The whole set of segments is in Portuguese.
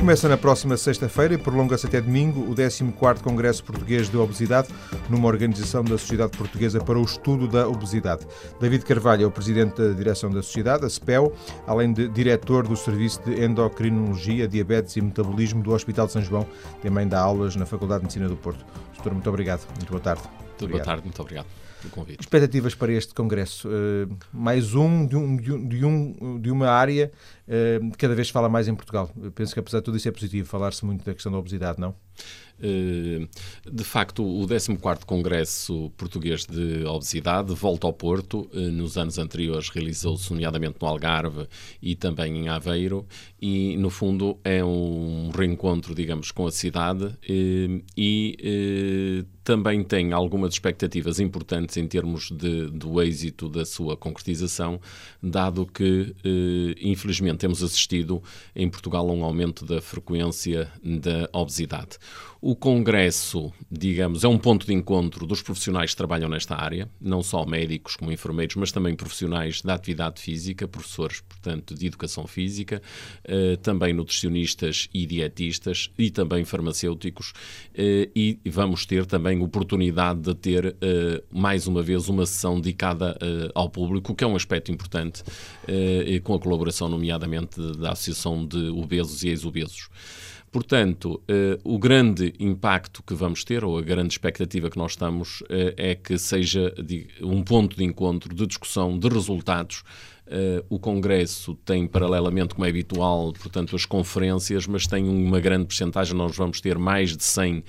Começa na próxima sexta-feira e prolonga-se até domingo o 14º Congresso Português de Obesidade, numa organização da Sociedade Portuguesa para o Estudo da Obesidade. David Carvalho é o presidente da direção da sociedade, a SPEL, além de diretor do Serviço de Endocrinologia, Diabetes e Metabolismo do Hospital de São João, também dá aulas na Faculdade de Medicina do Porto. Doutor, muito obrigado. Muito boa tarde. Muito boa tarde, muito obrigado convite. Expectativas para este Congresso? Uh, mais um de, um, de, um, de uma área uh, cada vez se fala mais em Portugal. Eu penso que apesar de tudo isso é positivo, falar-se muito da questão da obesidade, não? Eh, de facto, o 14º Congresso Português de Obesidade volta ao Porto. Eh, nos anos anteriores realizou-se nomeadamente no Algarve e também em Aveiro e, no fundo, é um reencontro, digamos, com a cidade eh, e também tem algumas expectativas importantes em termos de, do êxito da sua concretização, dado que, infelizmente, temos assistido em Portugal a um aumento da frequência da obesidade. Congresso, digamos, é um ponto de encontro dos profissionais que trabalham nesta área, não só médicos como enfermeiros, mas também profissionais da atividade física, professores, portanto, de educação física, eh, também nutricionistas e dietistas e também farmacêuticos. Eh, e vamos ter também oportunidade de ter, eh, mais uma vez, uma sessão dedicada ao público, que é um aspecto importante, com a colaboração, nomeadamente, da Associação de Obesos e Ex-Obesos. Portanto, eh, o grande impacto que vamos ter, ou a grande expectativa que nós estamos, eh, é que seja um ponto de encontro, de discussão, de resultados Uh, o Congresso tem, paralelamente, como é habitual, portanto, as conferências, mas tem uma grande percentagem. Nós vamos ter mais de 100 uh,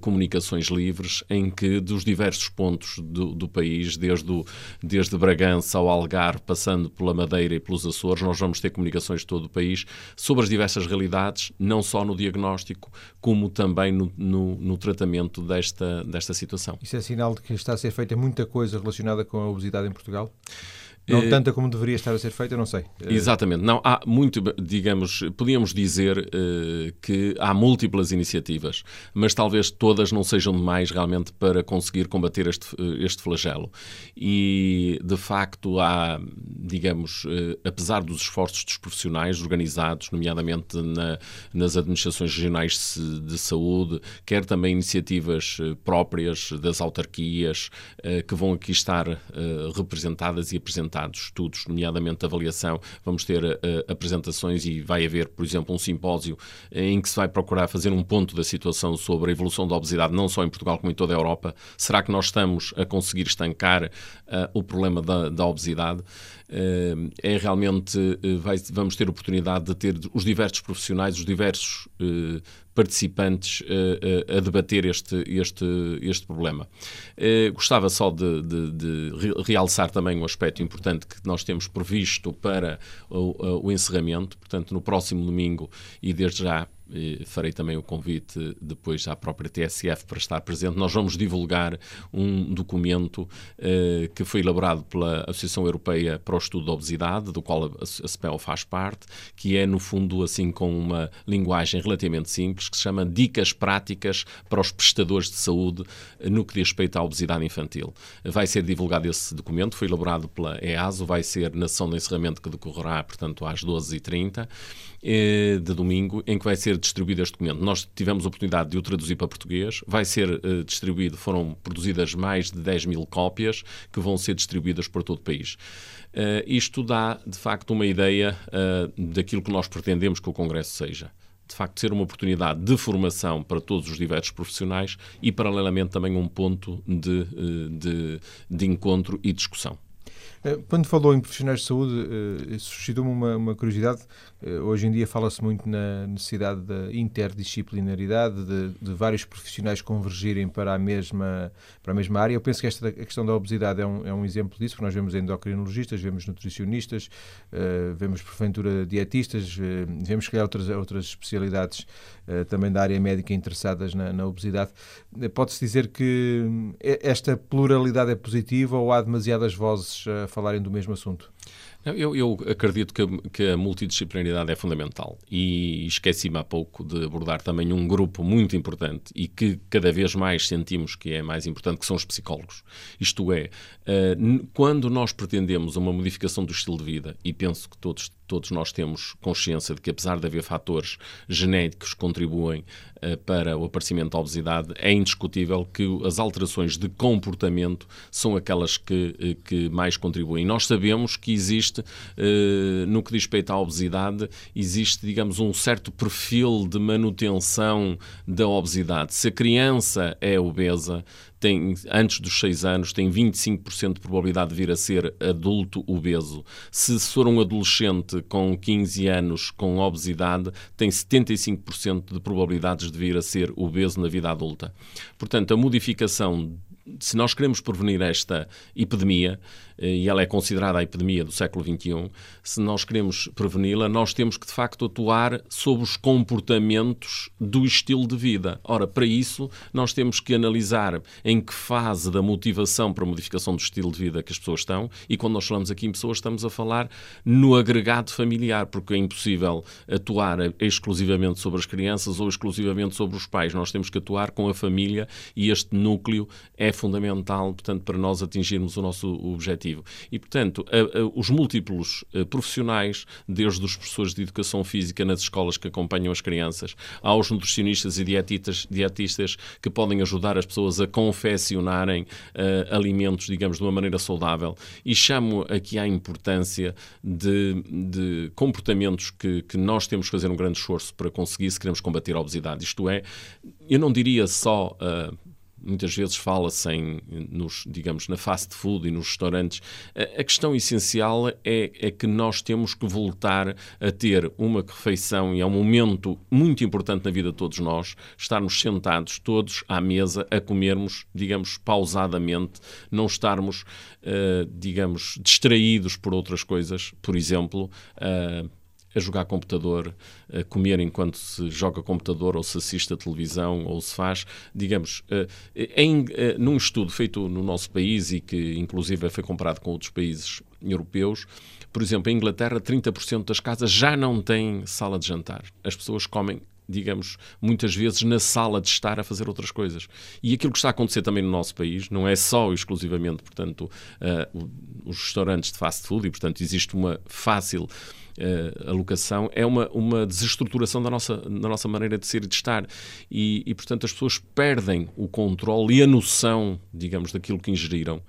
comunicações livres, em que, dos diversos pontos do, do, país, desde, o, desde Bragança ao Algarve, passando pela Madeira e pelos Açores, nós vamos ter comunicações de todo o país sobre as diversas realidades, não só no diagnóstico, como também no, no, no tratamento desta, desta situação. Isso é sinal de que está a ser feita muita coisa relacionada com a obesidade em Portugal? Não uh, tanta como deveria estar a ser feita, não sei. Eh, Exatamente. Não, há muito, digamos, podíamos dizer uh, que há múltiplas iniciativas, mas talvez todas não sejam demais realmente para conseguir combater este, este flagelo. E, de facto, há, digamos, uh, apesar dos esforços dos profissionais organizados, nomeadamente na, nas administrações regionais de, de saúde, quer também iniciativas próprias das autarquias, que vão aqui estar representadas e apresentadas apresentados estudos, nomeadamente avaliação, vamos ter uh, apresentações e vai haver, por exemplo, um simpósio em que se vai procurar fazer um ponto da situação sobre a evolução da obesidade, não só em Portugal como em toda a Europa. Será que nós estamos a conseguir estancar uh, o problema da, da obesidade? Uh, é realmente, vai, vamos ter oportunidade de ter os diversos profissionais, os diversos participantes uh, uh, a debater este, este, este problema. Uh, gostava só de, de, de, realçar também um aspecto importante que nós temos previsto para o, o encerramento, portanto, no próximo domingo e desde já farei também o convite depois à própria TSF para estar presente. Nós vamos divulgar um documento eh, que foi elaborado pela Associação Europeia para o Estudo da Obesidade, do qual a SPEL faz parte, que é, no fundo, assim, com uma linguagem relativamente simples, que se chama Dicas Práticas para os Prestadores de Saúde no que diz respeito à obesidade infantil. Vai ser divulgado esse documento, foi elaborado pela EASO, vai ser na sessão de encerramento que decorrerá, portanto, às 12h30 eh, de domingo, em que vai ser distribuído este documento. Nós tivemos a oportunidade de o traduzir para português, vai ser uh, distribuído, foram produzidas mais de 10 mil cópias que vão ser distribuídas por todo o país. Uh, isto dá, de facto, uma ideia uh, daquilo que nós pretendemos que o Congresso seja de facto ser uma oportunidade de formação para todos os diversos profissionais e, paralelamente, também um ponto de, de, de encontro e discussão. Eh, quando falou em profissionais de saúde, uh, suscitou-me uma, uma, curiosidade. Uh, hoje em dia fala-se muito na necessidade da interdisciplinaridade, de, de, vários profissionais convergirem para a, mesma, para a mesma área. Eu penso que esta a questão da obesidade é um, é um exemplo disso, porque nós vemos endocrinologistas, vemos nutricionistas, vemos, porventura, dietistas, vemos, se calhar, outras, outras especialidades também da área médica interessadas na, na obesidade. Pode-se dizer que esta pluralidade é positiva ou há demasiadas vozes a falarem do mesmo assunto? Eu, eu acredito que, que, a multidisciplinaridade é fundamental e esqueci-me há pouco de abordar também um grupo muito importante e que cada vez mais sentimos que é mais importante, que são os psicólogos. Isto é, uh, quando nós pretendemos uma modificação do estilo de vida, e penso que todos todos nós temos consciência de que, apesar de haver fatores genéticos que contribuem uh, para o aparecimento da obesidade, é indiscutível que as alterações de comportamento são aquelas que, uh, que mais contribuem. Nós sabemos que existe, no que diz respeito à obesidade, existe, digamos, um certo perfil de manutenção da obesidade. Se a criança é obesa, tem, antes dos 6 anos, tem 25% de probabilidade de vir a ser adulto obeso. Se for um adolescente com 15 anos com obesidade, tem 75% de probabilidades de vir a ser obeso na vida adulta. Portanto, a modificação se nós queremos prevenir esta epidemia, e ela é considerada a epidemia do século XXI, se nós queremos preveni-la, nós temos que, de facto, atuar sobre os comportamentos do estilo de vida. Ora, para isso, nós temos que analisar em que fase da motivação para a modificação do estilo de vida que as pessoas estão, e quando nós falamos aqui em pessoas, estamos a falar no agregado familiar, porque é impossível atuar exclusivamente sobre as crianças ou exclusivamente sobre os pais. Nós temos que atuar com a família e este núcleo é fundamental, portanto, para nós atingirmos o nosso objetivo. E, portanto, a, a, os múltiplos a, profissionais, desde os professores de educação física nas escolas que acompanham as crianças, aos nutricionistas e dietistas, dietistas que podem ajudar as pessoas a confeccionarem alimentos, digamos, de uma maneira saudável. E chamo aqui à importância de, de comportamentos que, que nós temos que fazer um grande esforço para conseguir se queremos combater a obesidade. Isto é, eu não diria só uh, muitas vezes fala-se nos, digamos, na fast food e nos restaurantes. A, a questão essencial é, é, que nós temos que voltar a ter uma refeição e é um momento muito importante na vida de todos nós, estarmos sentados todos à mesa a comermos, digamos, pausadamente, não estarmos, uh, digamos, distraídos por outras coisas, por exemplo, uh, a jogar computador, a comer enquanto se joga computador ou se assiste a televisão ou se faz, digamos, eh, em, eh, num estudo feito no nosso país e que inclusive foi comparado com outros países europeus, por exemplo, em Inglaterra 30% das casas já não têm sala de jantar. As pessoas comem digamos, muitas vezes na sala de estar a fazer outras coisas. E aquilo que está a acontecer também no nosso país não é só exclusivamente, portanto, uh, os restaurantes de fast food e, portanto, existe uma fácil uh, alocação, é uma, uma desestruturação da nossa, da nossa maneira de ser e de estar. E, e, portanto, as pessoas perdem o controle e a noção, digamos, daquilo que ingeriram.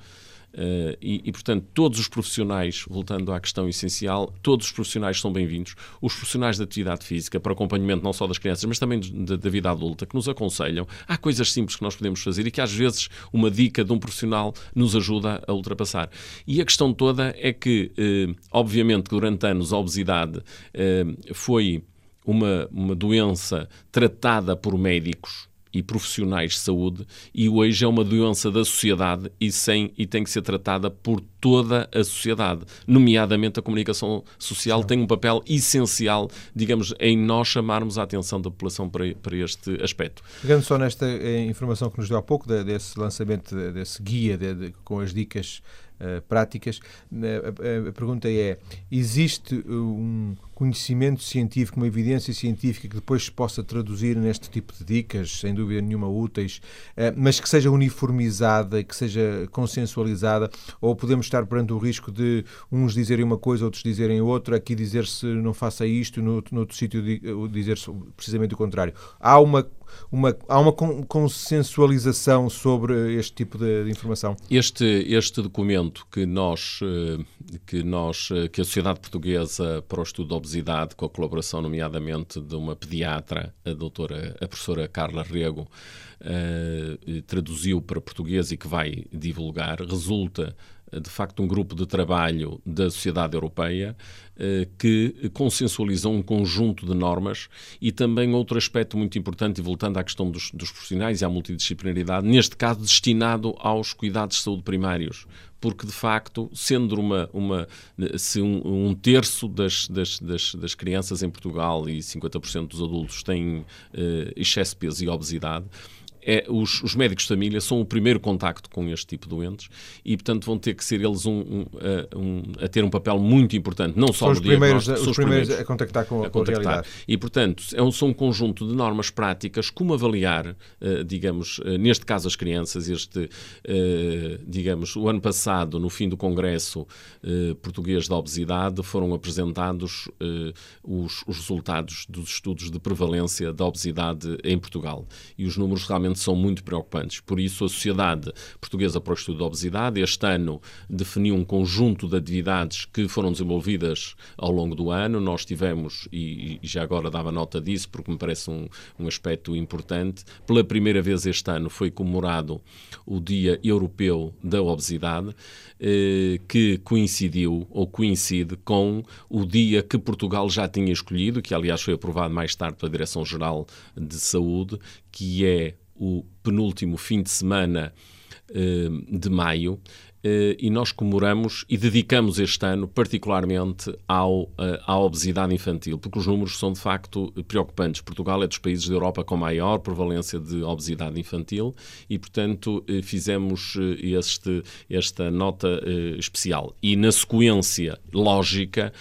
Uh, e, e, portanto, todos os profissionais, voltando à questão essencial, todos os profissionais são bem-vindos. Os profissionais de atividade física, para acompanhamento não só das crianças, mas também da vida adulta, que nos aconselham. Há coisas simples que nós podemos fazer e que às vezes uma dica de um profissional nos ajuda a ultrapassar. E a questão toda é que, uh, obviamente, durante anos a obesidade uh, foi uma, uma doença tratada por médicos e profissionais de saúde e hoje é uma doença da sociedade e, sem, e tem que ser tratada por toda a sociedade, nomeadamente a comunicação social Sim. tem um papel essencial, digamos, em nós chamarmos a atenção da população para, para este aspecto. Pegando só nesta eh, informação que nos deu há pouco, desse lançamento, desse guia de, de, com as dicas uh, práticas, a, a, a pergunta é, existe um conhecimento científico, uma evidência científica que depois se possa traduzir neste tipo de dicas, sem dúvida nenhuma úteis, eh, mas que seja uniformizada, que seja consensualizada, ou podemos estar perante o risco de uns dizerem uma coisa, outros dizerem outra, aqui dizer-se não faça isto, no, no outro sítio dizer-se precisamente o contrário. Há uma uma, há uma consensualização sobre este tipo de, de, informação? Este, este documento que nós, eh, que nós, eh, que a Sociedade Portuguesa para o Estudo da Obesidade, com a colaboração nomeadamente de uma pediatra, a doutora, a professora Carla Rego, uh, traduziu para português e que vai divulgar, resulta de facto um grupo de trabalho da sociedade europeia eh, que consensualiza um conjunto de normas e também outro aspecto muito importante, e voltando à questão dos, dos profissionais e à multidisciplinaridade, neste caso destinado aos cuidados de saúde primários, porque de facto, sendo uma, uma se um, um terço das, das, das, das, crianças em Portugal e 50% dos adultos têm uh, excesso de peso e obesidade, é, os, os, médicos de família são o primeiro contacto com este tipo de doentes e, portanto, vão ter que ser eles um, um, um, a ter um papel muito importante, não só são no os primeiros, são os primeiros, a contactar com a, contactar. a. E, portanto, é um, são um conjunto de normas práticas, como avaliar, uh, digamos, uh, neste caso as crianças, este, uh, digamos, o ano passado, no fim do Congresso Português da Obesidade, foram apresentados os, os resultados dos estudos de prevalência da obesidade em Portugal. E os números realmente são muito preocupantes. Por isso, a Sociedade Portuguesa para o Estudo da Obesidade este ano definiu um conjunto de atividades que foram desenvolvidas ao longo do ano. Nós tivemos, e, e já agora dava nota disso, porque me parece um, um aspecto importante, pela primeira vez este ano foi comemorado o Dia Europeu da Obesidade, eh, que coincidiu ou coincide com o dia que Portugal já tinha escolhido, que aliás foi aprovado mais tarde pela Direção-Geral de Saúde, que é o penúltimo fim de semana eh, de maio, e nós comemoramos e dedicamos este ano particularmente ao, eh, à obesidade infantil, porque os números são de facto preocupantes. Portugal é dos países da Europa com maior prevalência de obesidade infantil e, portanto, eh, fizemos este, esta nota especial. E na sequência lógica,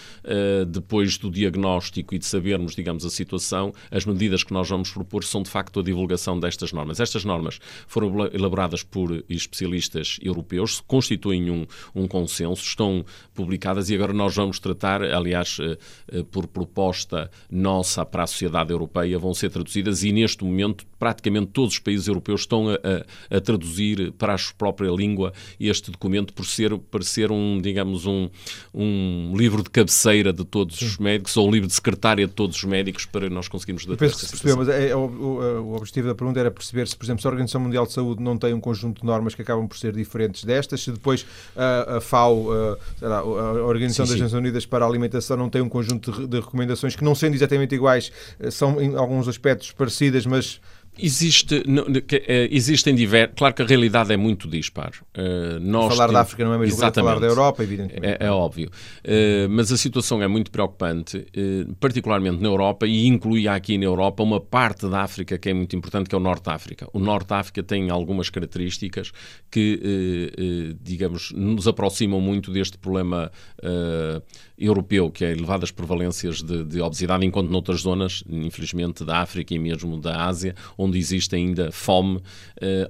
depois do diagnóstico e de sabermos, digamos, a situação, as medidas que nós vamos propor são de facto a divulgação destas normas. Estas normas foram elaboradas por especialistas europeus, constituem um, um consenso, estão publicadas e agora nós vamos tratar, aliás, eh, eh, por proposta nossa para a sociedade europeia, vão ser traduzidas e neste momento praticamente todos os países europeus estão a, a, a traduzir para a sua própria língua este documento por ser, por ser um, digamos, um, um livro de cabeceira de todos os médicos ou um livro de secretária de todos os médicos para nós conseguirmos datar penso que se percebeu, mas é, é, o, o, objetivo da pergunta era perceber se, por exemplo, se a Organização Mundial de Saúde não tem um conjunto de normas que acabam por ser diferentes destas, se depois a, a FAO, a, lá, a Organização sim, das Nações Unidas para a Alimentação, não tem um conjunto de, de recomendações que, não sendo exatamente iguais, eh, são em alguns aspectos parecidas, mas Existe, eh, existem diversos. Claro que a realidade é muito dispar. Uh, nós falar temos, da África não é mesmo que falar da Europa, evidentemente. É, é óbvio. Uh, mas a situação é muito preocupante, uh, particularmente na Europa, e incluía aqui na Europa uma parte da África que é muito importante, que é o Norte da África. O Norte da África tem algumas características que, digamos, nos aproximam muito deste problema europeu, que é elevadas prevalências de, de obesidade, enquanto noutras zonas, infelizmente, da África e mesmo da Ásia, onde existe ainda fome, uh,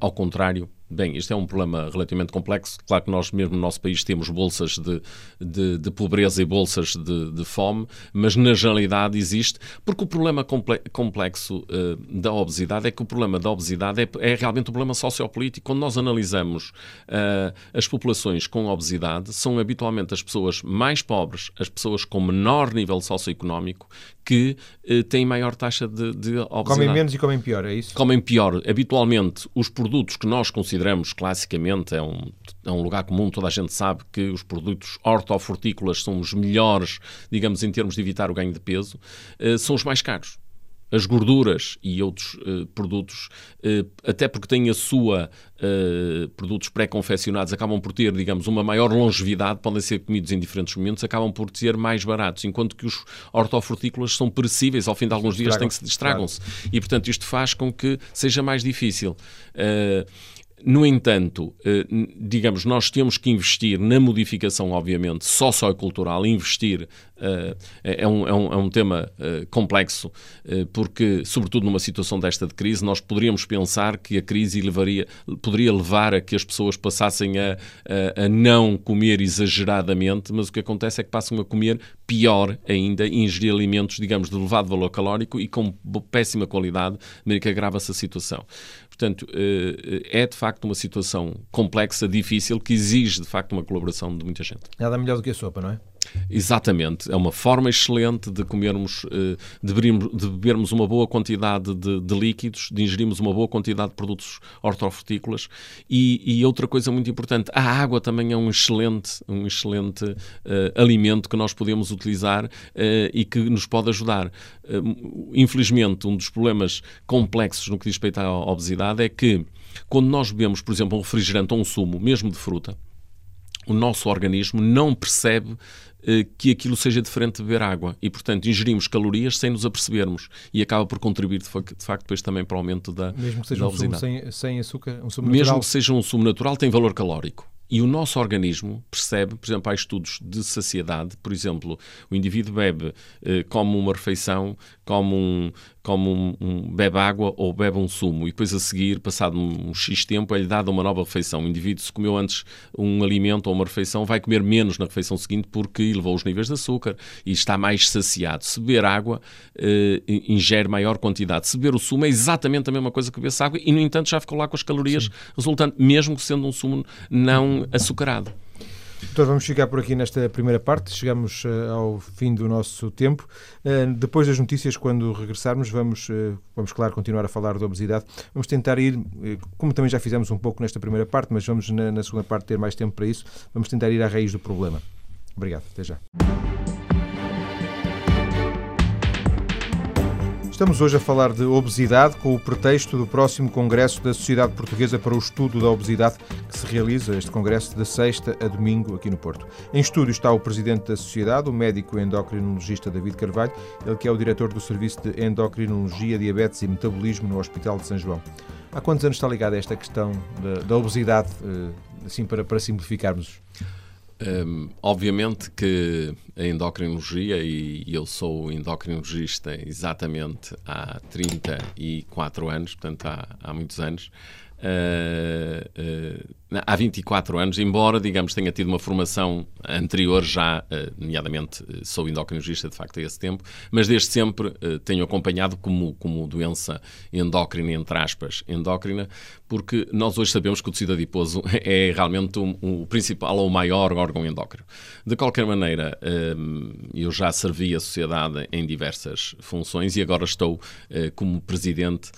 ao contrário, Bem, isto é um problema relativamente complexo. Claro que nós, mesmo no nosso país, temos bolsas de, de, de pobreza e bolsas de, de, fome, mas na generalidade existe, porque o problema complexo uh, da obesidade é que o problema da obesidade é, é realmente um problema sociopolítico. Quando nós analisamos uh, as populações com obesidade, são habitualmente as pessoas mais pobres, as pessoas com menor nível socioeconómico, que uh, têm maior taxa de, de obesidade. Comem menos e comem pior, é isso? Comem pior. Habitualmente, os produtos que nós consideramos classicamente, é um, é um lugar comum, toda a gente sabe que os produtos hortofrutícolas são os melhores, digamos, em termos de evitar o ganho de peso, uh, são os mais caros as gorduras e outros uh, produtos, uh, até porque têm a sua uh, produtos pré-confeccionados, acabam por ter, digamos, uma maior longevidade, podem ser comidos em diferentes momentos, acabam por ser mais baratos, enquanto que os hortofrutícolas são perecíveis, ao fim de alguns dias estragam-se. Claro. E, portanto, isto faz com que seja mais difícil. No entanto, eh, digamos, nós temos que investir na modificação, obviamente, sociocultural, investir eh, é, um, é, um, é um tema eh, complexo, porque, sobretudo numa situação desta de crise, nós poderíamos pensar que a crise levaria, poderia levar a que as pessoas passassem a, a, não comer exageradamente, mas o que acontece é que passam a comer pior ainda, ingerir alimentos, digamos, de elevado valor calórico e com péssima qualidade, de maneira que agrava-se a situação. Portanto, é de facto uma situação complexa, difícil, que exige de facto uma colaboração de muita gente. Nada melhor do que a sopa, não é? Exatamente, é uma forma excelente de comermos, eh, de bebermos uma boa quantidade de, de líquidos, de ingerirmos uma boa quantidade de produtos hortofrutícolas e, e, outra coisa muito importante, a água também é um excelente, um excelente uh, alimento que nós podemos utilizar uh, e que nos pode ajudar. Uh, infelizmente, um dos problemas complexos no que diz respeito à obesidade é que quando nós bebemos, por exemplo, um refrigerante ou um sumo, mesmo de fruta, o nosso organismo não percebe eh, que aquilo seja diferente de beber água e, portanto, ingerimos calorias sem nos apercebermos e acaba por contribuir, de facto, depois também para o aumento da Mesmo que seja um sumo sem, sem açúcar, um sumo Mesmo natural. que seja um sumo natural, tem valor calórico. E o nosso organismo percebe, por exemplo, há estudos de saciedade, por exemplo, o indivíduo bebe, eh, come uma refeição, come, um, come um, um, bebe água ou bebe um sumo, e depois a seguir, passado um X tempo, é-lhe dada uma nova refeição. O indivíduo, se comeu antes um alimento ou uma refeição, vai comer menos na refeição seguinte porque elevou os níveis de açúcar e está mais saciado. Se beber água, eh, ingere maior quantidade. Se beber o sumo, é exatamente a mesma coisa que beber água e, no entanto, já ficou lá com as calorias Sim. resultantes, mesmo que sendo um sumo não açucarado. Então vamos ficar por aqui nesta primeira parte. Chegamos uh, ao fim do nosso tempo. Uh, depois das notícias, quando regressarmos, vamos, uh, vamos, claro, continuar a falar da obesidade. Vamos tentar ir, como também já fizemos um pouco nesta primeira parte, mas vamos na, na segunda parte ter mais tempo para isso. Vamos tentar ir à raiz do problema. Obrigado. Até já. Estamos hoje a falar de obesidade com o pretexto do próximo Congresso da Sociedade Portuguesa para o Estudo da Obesidade, que se realiza este congresso de sexta a domingo aqui no Porto. Em estúdio está o presidente da Sociedade, o médico endocrinologista David Carvalho, ele que é o diretor do Serviço de Endocrinologia, Diabetes e Metabolismo no Hospital de São João. Há quantos anos está ligado a esta questão da, da obesidade, eh, assim para, para simplificarmos? Um, obviamente que a endocrinologia, e eu sou endocrinologista exatamente há 34 anos, portanto há, há muitos anos, uh, uh, há 24 anos, embora, digamos, tenha tido uma formação anterior já, uh, nomeadamente sou endocrinologista de facto a esse tempo, mas desde sempre tenho acompanhado como, como doença endócrina, entre aspas, endócrina, porque nós hoje sabemos que o tecido adiposo é realmente o, principal ou o maior órgão endócrino. De qualquer maneira, eu já servi a sociedade em diversas funções e agora estou como presidente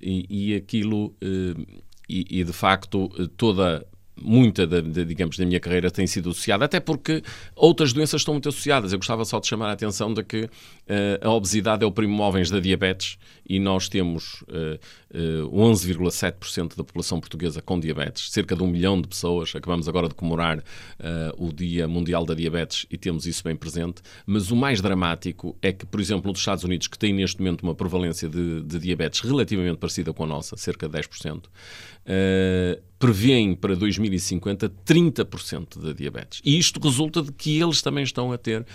e, e, aquilo, uh, e, e, de facto, toda muita, da, da, digamos, da minha carreira tem sido associada, até porque outras doenças estão muito associadas. Eu gostava só de chamar a atenção de que uh, a obesidade é o primo móveis da diabetes e nós temos uh, uh, 11,7% da população portuguesa com diabetes, cerca de um milhão de pessoas. Acabamos agora de comemorar uh, o Dia Mundial da Diabetes e temos isso bem presente. Mas o mais dramático é que, por exemplo, nos Estados Unidos, que tem neste momento uma prevalência de, de diabetes relativamente parecida com a nossa, cerca de 10%, uh, prevêem para 2050 30% da diabetes. E isto resulta de que eles também estão a ter uh,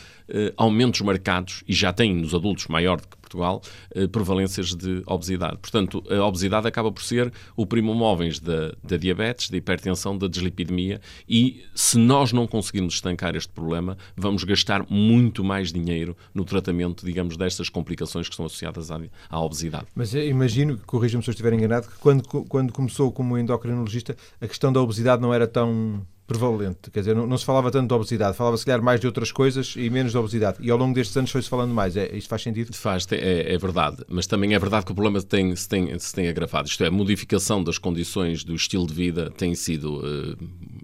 aumentos marcados, e já têm nos adultos maior do que Portugal, uh, prevalências de obesidade. Portanto, a obesidade acaba por ser o primo móveis da, da diabetes, da hipertensão, da dislipidemia, e se nós não conseguirmos estancar este problema, vamos gastar muito mais dinheiro no tratamento, digamos, destas complicações que estão associadas à, à obesidade. Mas imagino, corrija-me se eu estiver enganado, que quando, quando começou como endocrinologista, a questão da obesidade não era tão prevalente. Quer dizer, não, não, se falava tanto de obesidade, falava-se calhar mais de outras coisas e menos de obesidade. E ao longo destes anos foi-se falando mais. É, isto faz sentido? Faz, é, é, verdade. Mas também é verdade que o problema tem, se, tem, se tem agravado. Isto é, a modificação das condições do estilo de vida tem sido. Uh,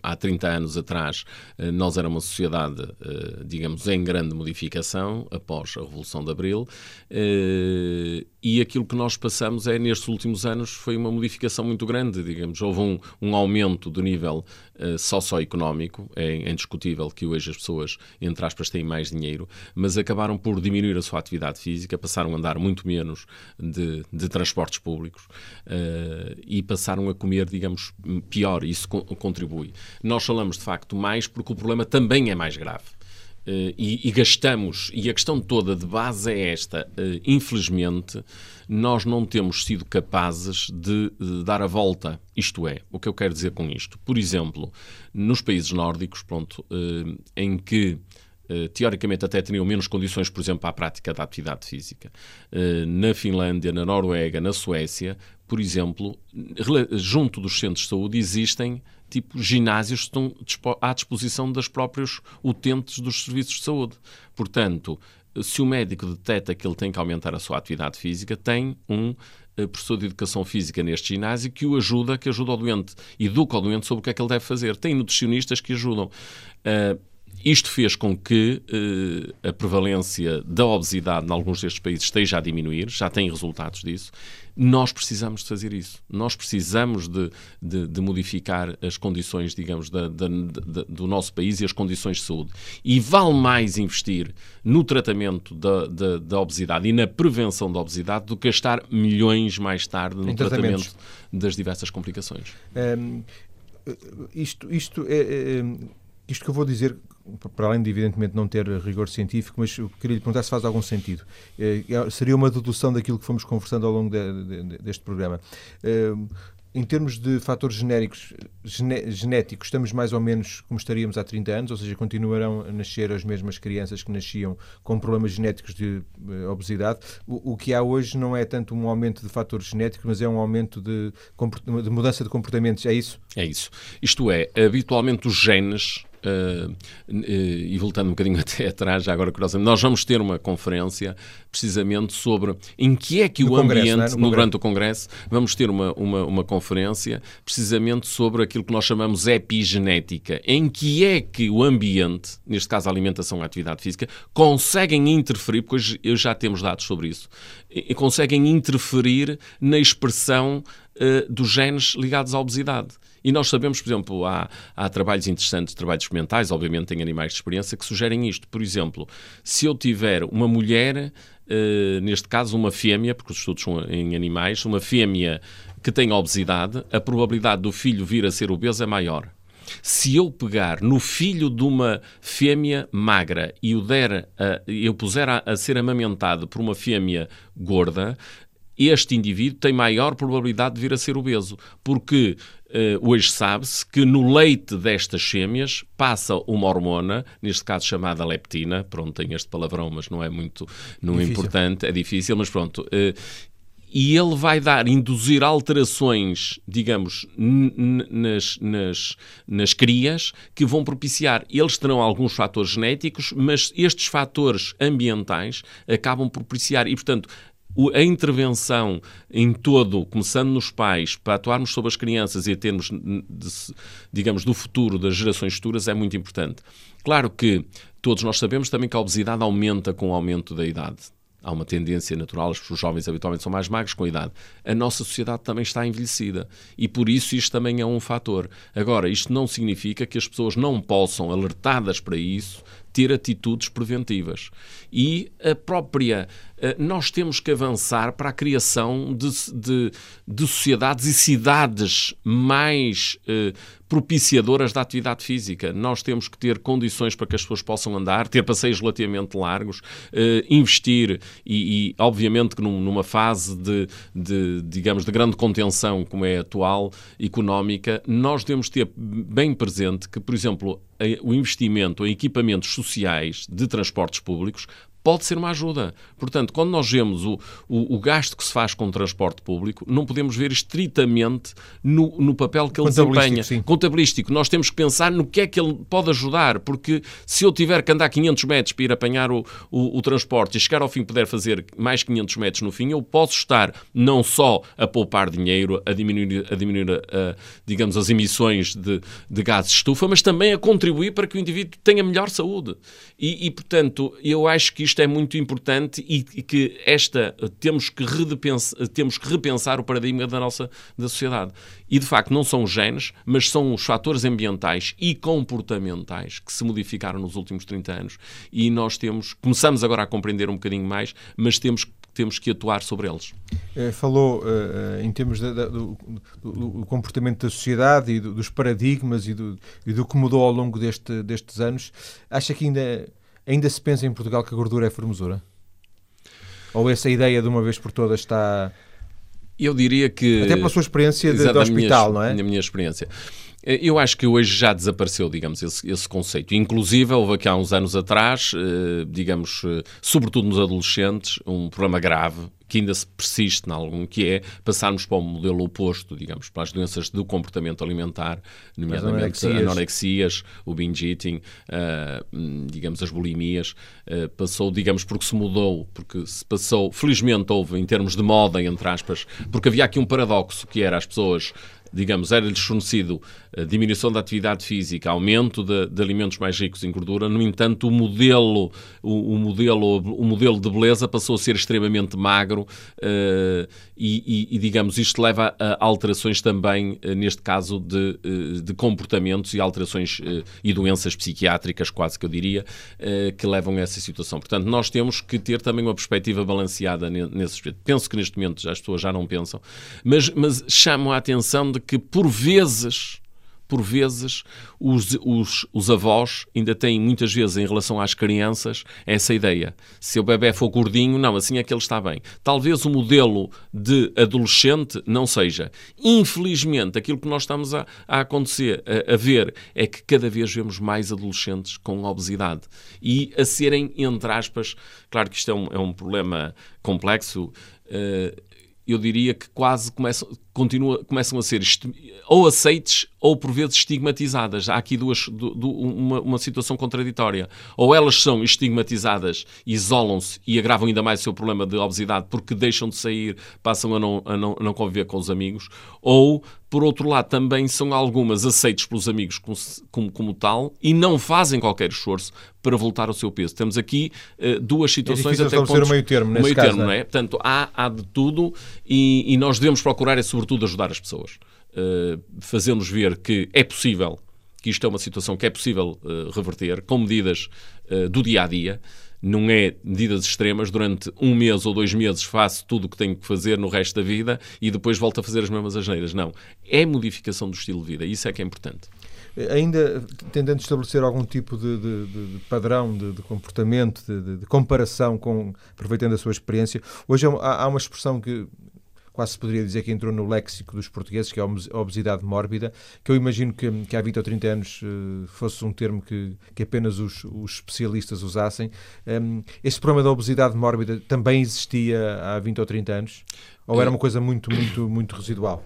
há 30 anos atrás, uh, nós éramos uma sociedade, uh, digamos, em grande modificação, após a Revolução de Abril. e aquilo que nós passamos é, nestes últimos anos, foi uma modificação muito grande. Digamos, houve um, um aumento do nível uh, socioeconómico, é indiscutível que hoje as pessoas, entre aspas, têm mais dinheiro, mas acabaram por diminuir a sua atividade física, passaram a andar muito menos de, de transportes públicos uh, e passaram a comer, digamos, pior. Isso co contribui. Nós falamos, de facto, mais porque o problema também é mais grave. Uh, e, e, gastamos, e a questão toda de base é esta: uh, infelizmente, nós não temos sido capazes de, de, dar a volta. Isto é, o que eu quero dizer com isto? Por exemplo, nos países nórdicos, pronto, uh, em que teoricamente até teriam menos condições, por exemplo, à prática da atividade física. Na Finlândia, na Noruega, na Suécia, por exemplo, junto dos centros de saúde existem tipo ginásios estão à disposição dos próprios utentes dos serviços de saúde. Portanto, se o médico detecta que ele tem que aumentar a sua atividade física, tem um eh, professor de educação física neste ginásio que o ajuda, que ajuda o doente, educa o doente sobre o que é que ele deve fazer. Tem nutricionistas que ajudam. Uh, isto fez com que eh, a prevalência da obesidade em alguns destes países esteja a diminuir, já tem resultados disso. Nós precisamos de fazer isso. Nós precisamos de, de, de modificar as condições, digamos, da, da, da, do nosso país e as condições de saúde. E vale mais investir no tratamento da, da, da obesidade e na prevenção da obesidade do que gastar milhões mais tarde no tratamento das diversas complicações. Um, isto, isto, é, é, é, isto que eu vou dizer para além de evidentemente não ter rigor científico, mas eu queria lhe perguntar se faz algum sentido. Eh, é, seria uma dedução daquilo que fomos conversando ao longo de, de, deste programa. Eh, em termos de fatores genéricos, genéticos, estamos mais ou menos como estaríamos há 30 anos, ou seja, continuarão a nascer as mesmas crianças que nasciam com problemas genéticos de eh, obesidade. O, o que há hoje não é tanto um aumento de fatores genéticos, mas é um aumento de, de mudança de comportamentos, é isso? É isso. Isto é, habitualmente os genes Uh, e voltando um bocadinho até atrás, já agora curiosamente, nós vamos ter uma conferência precisamente sobre em que é que no o ambiente, é? no durante o Congresso, vamos ter uma, uma, uma, conferência precisamente sobre aquilo que nós chamamos epigenética, em que é que o ambiente, neste caso a alimentação e a atividade física, conseguem interferir, porque hoje já temos dados sobre isso, e conseguem interferir na expressão uh, dos genes ligados à obesidade. E nós sabemos, por exemplo, há, há trabalhos interessantes, trabalhos experimentais, obviamente em animais de experiência, que sugerem isto. Por exemplo, se eu tiver uma mulher, uh, neste caso uma fêmea, porque os estudos são em animais, uma fêmea que tem obesidade, a probabilidade do filho vir a ser obeso é maior. Se eu pegar no filho de uma fêmea magra e o der, a, eu puser a, a ser amamentado por uma fêmea gorda, este indivíduo tem maior probabilidade de vir a ser obeso, porque uh, hoje sabe-se que no leite destas fêmeas passa uma hormona, neste caso chamada leptina, pronto, tem este palavrão, mas não é muito não é importante, é difícil, mas pronto, uh, e ele vai dar, induzir alterações, digamos, nas, nas, nas crias que vão propiciar. Eles terão alguns fatores genéticos, mas estes fatores ambientais acabam por propiciar. E, portanto, a intervenção em todo, começando nos pais, para atuarmos sobre as crianças e a termos, digamos, do futuro das gerações futuras é muito importante. Claro que todos nós sabemos também que a obesidade aumenta com o aumento da idade. Há uma tendência natural, os jovens habitualmente são mais magros com a idade. A nossa sociedade também está envelhecida e por isso isto também é um fator. Agora, isto não significa que as pessoas não possam, alertadas para isso, ter atitudes preventivas. E a própria. Eh, nós temos que avançar para a criação de, de, de sociedades e cidades mais eh, propiciadoras da atividade física. Nós temos que ter condições para que as pessoas possam andar, ter passeios relativamente largos, eh, investir e, e, obviamente, que num, numa fase de, de, digamos, de grande contenção como é a atual, económica, nós devemos ter bem presente que, por exemplo, o investimento em equipamentos sociais de transportes públicos pode ser uma ajuda. Portanto, quando nós vemos o, o, o, gasto que se faz com o transporte público, não podemos ver estritamente no, no papel que ele desempenha. Sim. Contabilístico. Nós temos que pensar no que é que ele pode ajudar, porque se eu tiver que andar 500 metros para ir apanhar o, o, o transporte e chegar ao fim puder fazer mais 500 metros no fim, eu posso estar não só a poupar dinheiro, a diminuir, a diminuir a, digamos, as emissões de, de gases de estufa, mas também a contribuir para que o indivíduo tenha melhor saúde. E, e portanto, eu acho que isto é muito importante e, e que esta temos que, temos que repensar o paradigma da nossa da sociedade. E de facto não são os genes, mas são os fatores ambientais e comportamentais que se modificaram nos últimos 30 anos e nós temos, começamos agora a compreender um bocadinho mais, mas temos que temos que atuar sobre eles. Eh, falou uh, em termos do, do, comportamento da sociedade e do, dos paradigmas e do, e do que mudou ao longo deste, destes anos. Acha que ainda Ainda se pensa em Portugal que a gordura é formosura? Ou essa ideia de uma vez por todas está. Eu diria que. Até pela sua experiência de, de hospital, minha, não é? Na minha experiência. Eh, eu acho que hoje já desapareceu, digamos, esse, esse, conceito. Inclusive, houve aqui há uns anos atrás, eh, digamos, eh, sobretudo nos adolescentes, um problema grave que ainda se persiste em algum, que é passarmos para o modelo oposto, digamos, para as doenças do comportamento alimentar, nomeadamente anorexias, anorexias o binge eating, uh, digamos, as bulimias, uh, passou, digamos, porque se mudou, porque se passou, felizmente houve, em termos de moda, entre aspas, porque havia aqui um paradoxo, que era as pessoas digamos, era-lhes fornecido diminuição da atividade física, aumento de, de, alimentos mais ricos em gordura, no entanto, o modelo, o, o, modelo, o modelo de beleza passou a ser extremamente magro uh, e, e, digamos, isto leva a alterações também, uh, neste caso, de, uh, de, comportamentos e alterações e doenças psiquiátricas, quase que eu diria, que levam a essa situação. Portanto, nós temos que ter também uma perspectiva balanceada nesse aspecto. Penso que neste momento as pessoas já não pensam, mas, mas chamo a atenção de que, por vezes, por vezes, os, os, os, avós ainda têm, muitas vezes, em relação às crianças, essa ideia. Se o bebê for gordinho, não, assim é que ele está bem. Talvez o modelo de adolescente não seja. Infelizmente, aquilo que nós estamos a, a acontecer, a, a, ver, é que cada vez vemos mais adolescentes com obesidade. E a serem, entre aspas, claro que isto é um, é um problema complexo, uh, eu diria que quase começam, continua, começam a ser ou aceites ou por vezes estigmatizadas. Há aqui duas, du, du, uma, uma, situação contraditória. Ou elas são estigmatizadas, isolam-se e agravam ainda mais o seu problema de obesidade porque deixam de sair, passam a não, a não, a não conviver com os amigos, ou por outro lado, também são algumas aceites pelos amigos como, como, como, tal e não fazem qualquer esforço para voltar ao seu peso. Temos aqui uh, duas situações é até pontos, o meio termo, meio caso, termo, não é? Portanto, há, há de tudo e, e nós devemos procurar é sobretudo ajudar as pessoas, uh, fazendo-nos ver que é possível, que isto é uma situação que é possível uh, reverter com medidas do dia a dia não é medidas extremas, durante um mês ou dois meses faço tudo o que tenho que fazer no resto da vida e depois volto a fazer as mesmas asneiras. Não. É modificação do estilo de vida. Isso é que é importante. Ainda tentando estabelecer algum tipo de, de, de padrão de, de comportamento, de, comparação, com, aproveitando a sua experiência, hoje há, há uma expressão que quase se poderia dizer que entrou no léxico dos portugueses, que é a obesidade mórbida, que eu imagino que, que há 20 ou 30 anos uh, fosse um termo que, que apenas os, os especialistas usassem. Um, este problema da obesidade mórbida também existia há 20 ou 30 anos? Ou era uma coisa muito, muito, muito residual?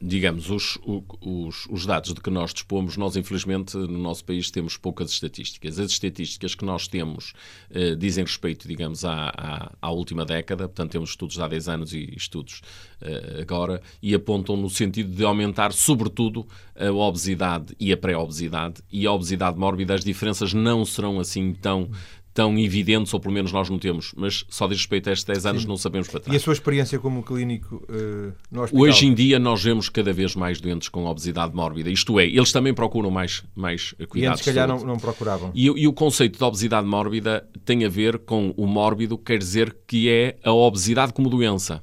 Digamos, os, os, os, dados de que nós dispomos, nós infelizmente no nosso país temos poucas estatísticas. As estatísticas que nós temos eh, dizem respeito, digamos, à, à, à, última década, portanto temos estudos há 10 anos e estudos eh, agora, e apontam no sentido de aumentar sobretudo a obesidade e a pré-obesidade e a obesidade mórbida. As diferenças não serão assim tão tão evidentes, ou pelo menos nós não temos, mas só diz respeito a estes 10 anos Sim. não sabemos para trás. E a sua experiência como clínico uh, no hospital? Hoje em dia nós vemos cada vez mais doentes com obesidade mórbida, isto é, eles também procuram mais, mais cuidados. E antes, se calhar, não, não, procuravam. E, e, o conceito de obesidade mórbida tem a ver com o mórbido, quer dizer que é a obesidade como doença.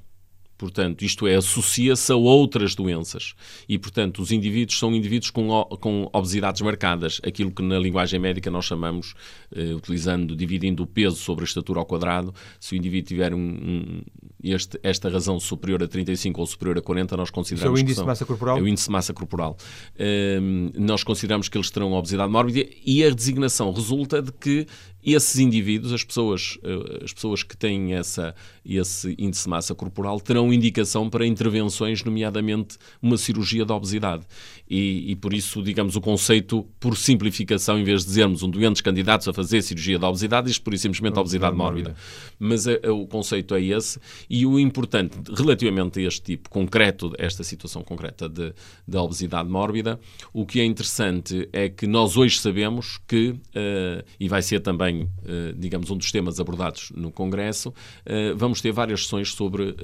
Portanto, isto é, associa-se a outras doenças. E, portanto, os indivíduos são indivíduos com, com obesidades marcadas, aquilo que na linguagem médica nós chamamos, eh, utilizando, dividindo o peso sobre a estatura ao quadrado, se o indivíduo tiver um, um, este, esta razão superior a 35 ou superior a 40, nós consideramos. Isso é o índice são, de massa corporal? É o índice de massa corporal. Um, nós consideramos que eles terão obesidade mórbida e a designação resulta de que esses indivíduos, as pessoas, eh, as pessoas que têm essa, esse índice de massa corporal, terão indicação para intervenções, nomeadamente uma cirurgia da obesidade. E, e, por isso, digamos, o conceito, por simplificação, em vez de dizermos um doentes candidatos a fazer cirurgia da obesidade, diz por simplesmente obesidade mórbida. Mas é, é, o conceito é esse. E o importante, relativamente a este tipo concreto, esta situação concreta de, de obesidade mórbida, o que é interessante é que nós hoje sabemos que, uh, e vai ser também, uh, digamos, um dos temas abordados no Congresso, uh, vamos ter várias sessões sobre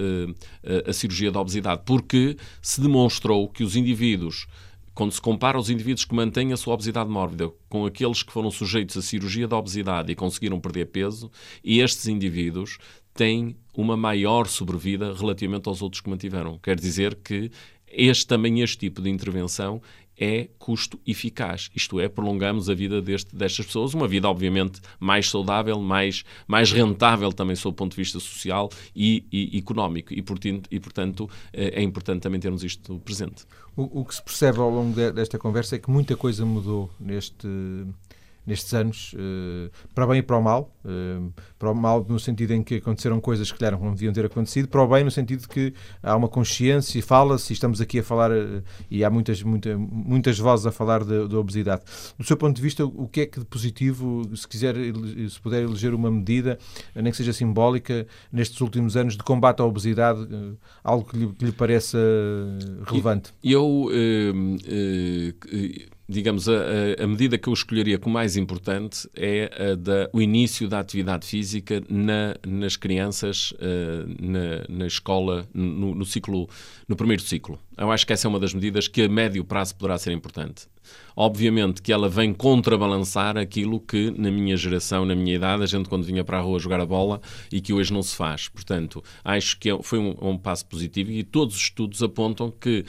a cirurgia da obesidade, porque se demonstrou que os indivíduos quando se compara os indivíduos que mantêm a sua obesidade mórbida com aqueles que foram sujeitos à cirurgia da obesidade e conseguiram perder peso, estes indivíduos têm uma maior sobrevida relativamente aos outros que mantiveram. Quer dizer que este também este tipo de intervenção é custo eficaz. Isto é, prolongamos a vida deste, destas pessoas, uma vida obviamente mais saudável, mais, mais rentável também sob o ponto de vista social e, e económico. E, portanto, e, portanto, é importante também termos isto presente. O, o que se percebe ao longo de, desta conversa é que muita coisa mudou neste nestes anos, para o bem e para o mal. Para o mal no sentido em que aconteceram coisas que não deviam ter acontecido, para o bem no sentido de que há uma consciência e fala-se, e estamos aqui a falar, e há muitas, muita, muitas vozes a falar da obesidade. Do seu ponto de vista, o que é que de positivo, se quiser, se puder eleger uma medida, nem que seja simbólica, nestes últimos anos de combate à obesidade, algo que lhe, que lhe pareça relevante? Eu, eh, eh, digamos, a, a, medida que eu escolheria como mais importante é da, o início da atividade física na, nas crianças uh, na, na, escola, no, no, ciclo, no primeiro ciclo. Eu acho que essa é uma das medidas que a médio prazo poderá ser importante. Obviamente que ela vem contrabalançar aquilo que na minha geração, na minha idade, a gente quando vinha para a rua jogar a bola e que hoje não se faz. Portanto, acho que é, foi um, um passo positivo e todos os estudos apontam que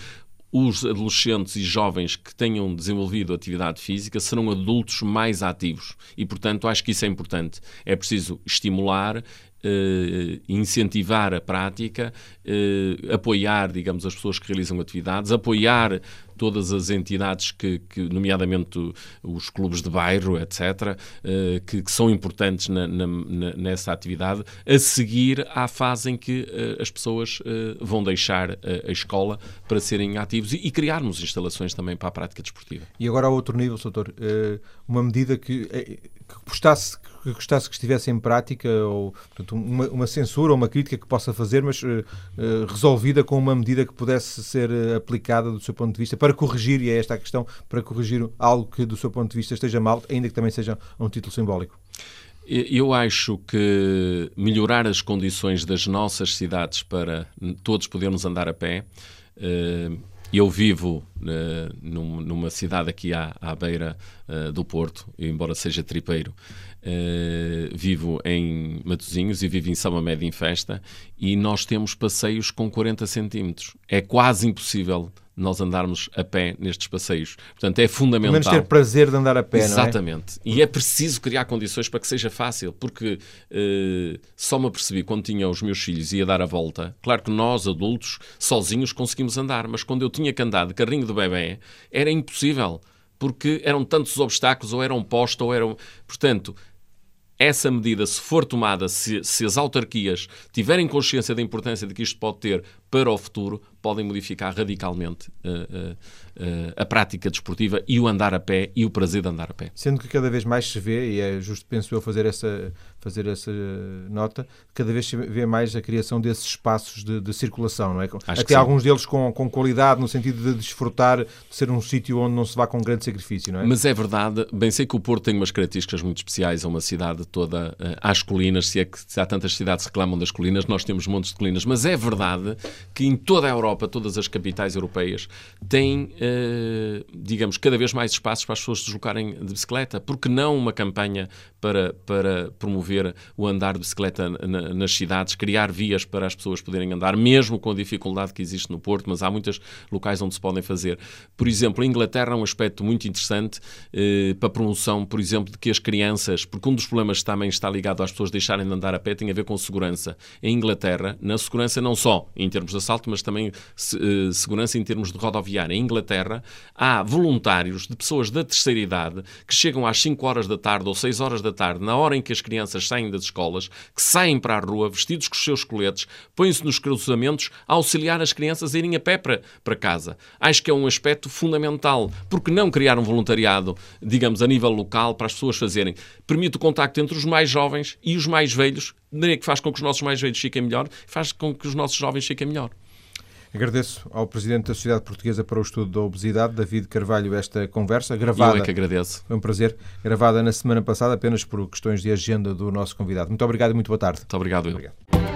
os adolescentes e jovens que tenham desenvolvido atividade física serão adultos mais ativos e, portanto, acho que isso é importante. É preciso estimular Uh, incentivar a prática, uh, apoiar, digamos, as pessoas que realizam atividades, apoiar todas as entidades que, que nomeadamente os clubes de bairro, etc., uh, que, que, são importantes na, na, nessa atividade, a seguir à fase em que as pessoas vão deixar a escola para serem ativos e, criarmos instalações também para a prática desportiva. E agora a outro nível, doutor, uma medida que, que gostasse que gostasse que estivesse em prática, ou portanto, uma, uma censura ou uma crítica que possa fazer, mas uh, resolvida com uma medida que pudesse ser uh, aplicada do seu ponto de vista para corrigir, e é esta a questão, para corrigir algo que do seu ponto de vista esteja mal, ainda que também seja um título simbólico. Eu acho que melhorar as condições das nossas cidades para todos podermos andar a pé. Eu vivo numa cidade aqui à, à beira do Porto, embora seja tripeiro, Uh, vivo em Matosinhos e vivo em São Média em Festa e nós temos passeios com 40 centímetros. É quase impossível nós andarmos a pé nestes passeios. Portanto, é fundamental. Pelo menos ter prazer de andar a pé, Exatamente. não é? E é preciso criar condições para que seja fácil, porque uh, só me apercebi quando tinha os meus filhos e ia dar a volta. Claro que nós, adultos, sozinhos conseguimos andar, mas quando eu tinha que andar de carrinho de bebê, era impossível porque eram tantos obstáculos, ou eram postos, ou eram. Portanto, essa medida, se for tomada, se, se, as autarquias tiverem consciência da importância de que isto pode ter para o futuro, podem modificar radicalmente uh, uh, uh, a prática desportiva e o andar a pé e o prazer de andar a pé. Sendo que cada vez mais se vê, e é justo, penso eu, fazer essa, fazer essa nota, cada vez se vê mais a criação desses espaços de, de circulação, não é? Acho Até alguns deles com, com qualidade, no sentido de desfrutar de ser um sítio onde não se vá com grande sacrifício, não é? Mas é verdade, bem sei que o Porto tem umas características muito especiais, é uma cidade toda às colinas, se é que se há tantas cidades que reclamam das colinas, nós temos montes de colinas, mas é verdade que em toda a Europa, todas as capitais europeias, têm, eh, digamos, cada vez mais espaços para as pessoas se deslocarem de bicicleta. Por que não uma campanha para, para promover o andar de bicicleta na, nas cidades, criar vias para as pessoas poderem andar, mesmo com a dificuldade que existe no Porto, mas há muitos locais onde se podem fazer. Por exemplo, a Inglaterra é um aspecto muito interessante eh, para a promoção, por exemplo, de que as crianças, porque um dos problemas também está ligado às pessoas deixarem de andar a pé, tem a ver com segurança. Em Inglaterra, na segurança não só em termos de assalto, mas também uh, segurança em termos de rodoviária. Em Inglaterra, há voluntários de pessoas da terceira idade que chegam às 5 horas da tarde ou 6 horas da tarde, na hora em que as crianças saem das escolas, que saem para a rua vestidos com os seus coletes, põem-se nos cruzamentos a auxiliar as crianças a irem a pé para, para casa. Acho que é um aspecto fundamental. Porque não criar um voluntariado, digamos, a nível local para as pessoas fazerem? Permite o contacto entre os mais jovens e os mais velhos, que faz com que os nossos mais velhos fiquem melhor, faz com que os nossos jovens fiquem melhor. Agradeço ao Presidente da Sociedade Portuguesa para o Estudo da Obesidade, David Carvalho, esta conversa gravada. Eu é que agradeço. Foi um prazer. Gravada na semana passada, apenas por questões de agenda do nosso convidado. Muito obrigado e muito boa tarde. Muito obrigado. obrigado.